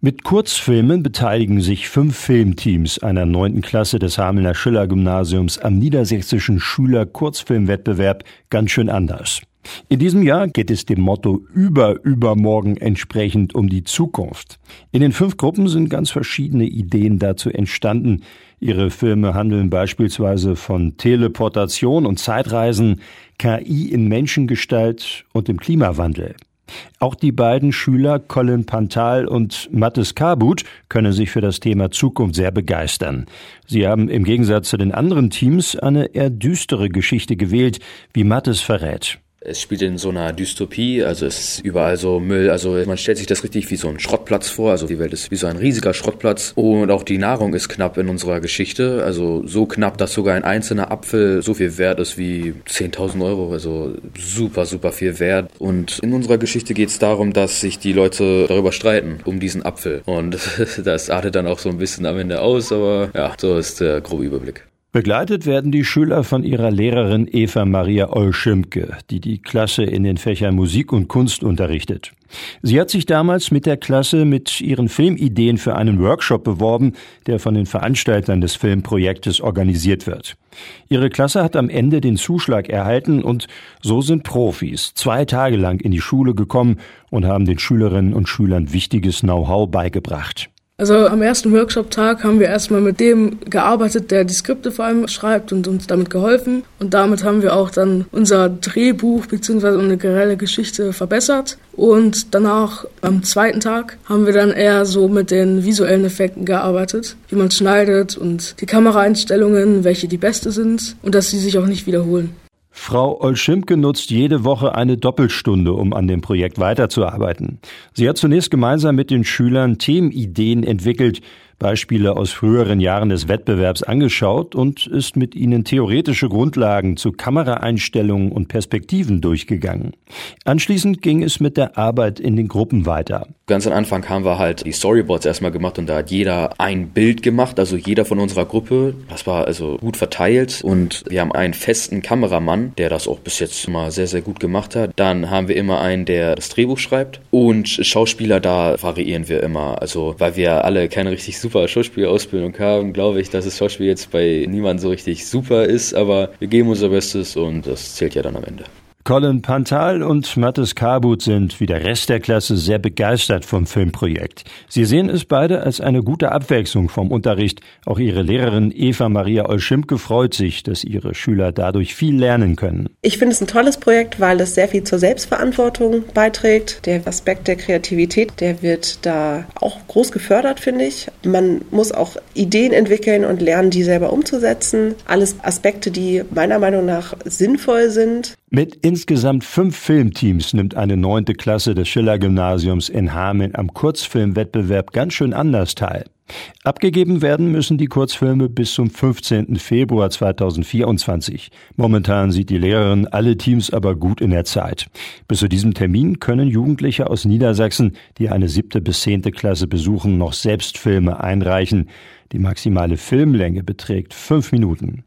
Mit Kurzfilmen beteiligen sich fünf Filmteams einer neunten Klasse des Hamelner Schiller Gymnasiums am niedersächsischen Schüler Kurzfilmwettbewerb ganz schön anders. In diesem Jahr geht es dem Motto über übermorgen entsprechend um die Zukunft. In den fünf Gruppen sind ganz verschiedene Ideen dazu entstanden. Ihre Filme handeln beispielsweise von Teleportation und Zeitreisen, KI in Menschengestalt und dem Klimawandel. Auch die beiden Schüler Colin Pantal und Mattes Kabut können sich für das Thema Zukunft sehr begeistern. Sie haben im Gegensatz zu den anderen Teams eine eher düstere Geschichte gewählt, wie Mattes verrät. Es spielt in so einer Dystopie, also es ist überall so Müll, also man stellt sich das richtig wie so ein Schrottplatz vor, also die Welt ist wie so ein riesiger Schrottplatz. Und auch die Nahrung ist knapp in unserer Geschichte, also so knapp, dass sogar ein einzelner Apfel so viel wert ist wie 10.000 Euro, also super, super viel wert. Und in unserer Geschichte geht es darum, dass sich die Leute darüber streiten, um diesen Apfel. Und das artet dann auch so ein bisschen am Ende aus, aber ja, so ist der grobe Überblick. Begleitet werden die Schüler von ihrer Lehrerin Eva Maria Olschimke, die die Klasse in den Fächern Musik und Kunst unterrichtet. Sie hat sich damals mit der Klasse mit ihren Filmideen für einen Workshop beworben, der von den Veranstaltern des Filmprojektes organisiert wird. Ihre Klasse hat am Ende den Zuschlag erhalten und so sind Profis zwei Tage lang in die Schule gekommen und haben den Schülerinnen und Schülern wichtiges Know-how beigebracht. Also am ersten Workshop-Tag haben wir erstmal mit dem gearbeitet, der die Skripte vor allem schreibt und uns damit geholfen. Und damit haben wir auch dann unser Drehbuch bzw. eine generelle Geschichte verbessert. Und danach, am zweiten Tag, haben wir dann eher so mit den visuellen Effekten gearbeitet, wie man schneidet und die Kameraeinstellungen, welche die beste sind und dass sie sich auch nicht wiederholen. Frau Olschimke nutzt jede Woche eine Doppelstunde, um an dem Projekt weiterzuarbeiten. Sie hat zunächst gemeinsam mit den Schülern Themenideen entwickelt, Beispiele aus früheren Jahren des Wettbewerbs angeschaut und ist mit ihnen theoretische Grundlagen zu Kameraeinstellungen und Perspektiven durchgegangen. Anschließend ging es mit der Arbeit in den Gruppen weiter. Ganz am Anfang haben wir halt die Storyboards erstmal gemacht und da hat jeder ein Bild gemacht, also jeder von unserer Gruppe. Das war also gut verteilt und wir haben einen festen Kameramann, der das auch bis jetzt mal sehr, sehr gut gemacht hat. Dann haben wir immer einen, der das Drehbuch schreibt und Schauspieler, da variieren wir immer. Also, weil wir alle keine richtig super Schauspielausbildung haben, glaube ich, dass das Schauspiel jetzt bei niemandem so richtig super ist, aber wir geben unser Bestes und das zählt ja dann am Ende. Colin Pantal und Mattes Kabut sind wie der Rest der Klasse sehr begeistert vom Filmprojekt. Sie sehen es beide als eine gute Abwechslung vom Unterricht. Auch ihre Lehrerin Eva Maria Olschimke freut sich, dass ihre Schüler dadurch viel lernen können. Ich finde es ein tolles Projekt, weil es sehr viel zur Selbstverantwortung beiträgt. Der Aspekt der Kreativität, der wird da auch groß gefördert, finde ich. Man muss auch Ideen entwickeln und lernen, die selber umzusetzen. Alles Aspekte, die meiner Meinung nach sinnvoll sind. Mit insgesamt fünf Filmteams nimmt eine neunte Klasse des Schiller-Gymnasiums in Hameln am Kurzfilmwettbewerb ganz schön anders teil. Abgegeben werden müssen die Kurzfilme bis zum 15. Februar 2024. Momentan sieht die Lehrerin alle Teams aber gut in der Zeit. Bis zu diesem Termin können Jugendliche aus Niedersachsen, die eine siebte bis zehnte Klasse besuchen, noch selbst Filme einreichen. Die maximale Filmlänge beträgt fünf Minuten.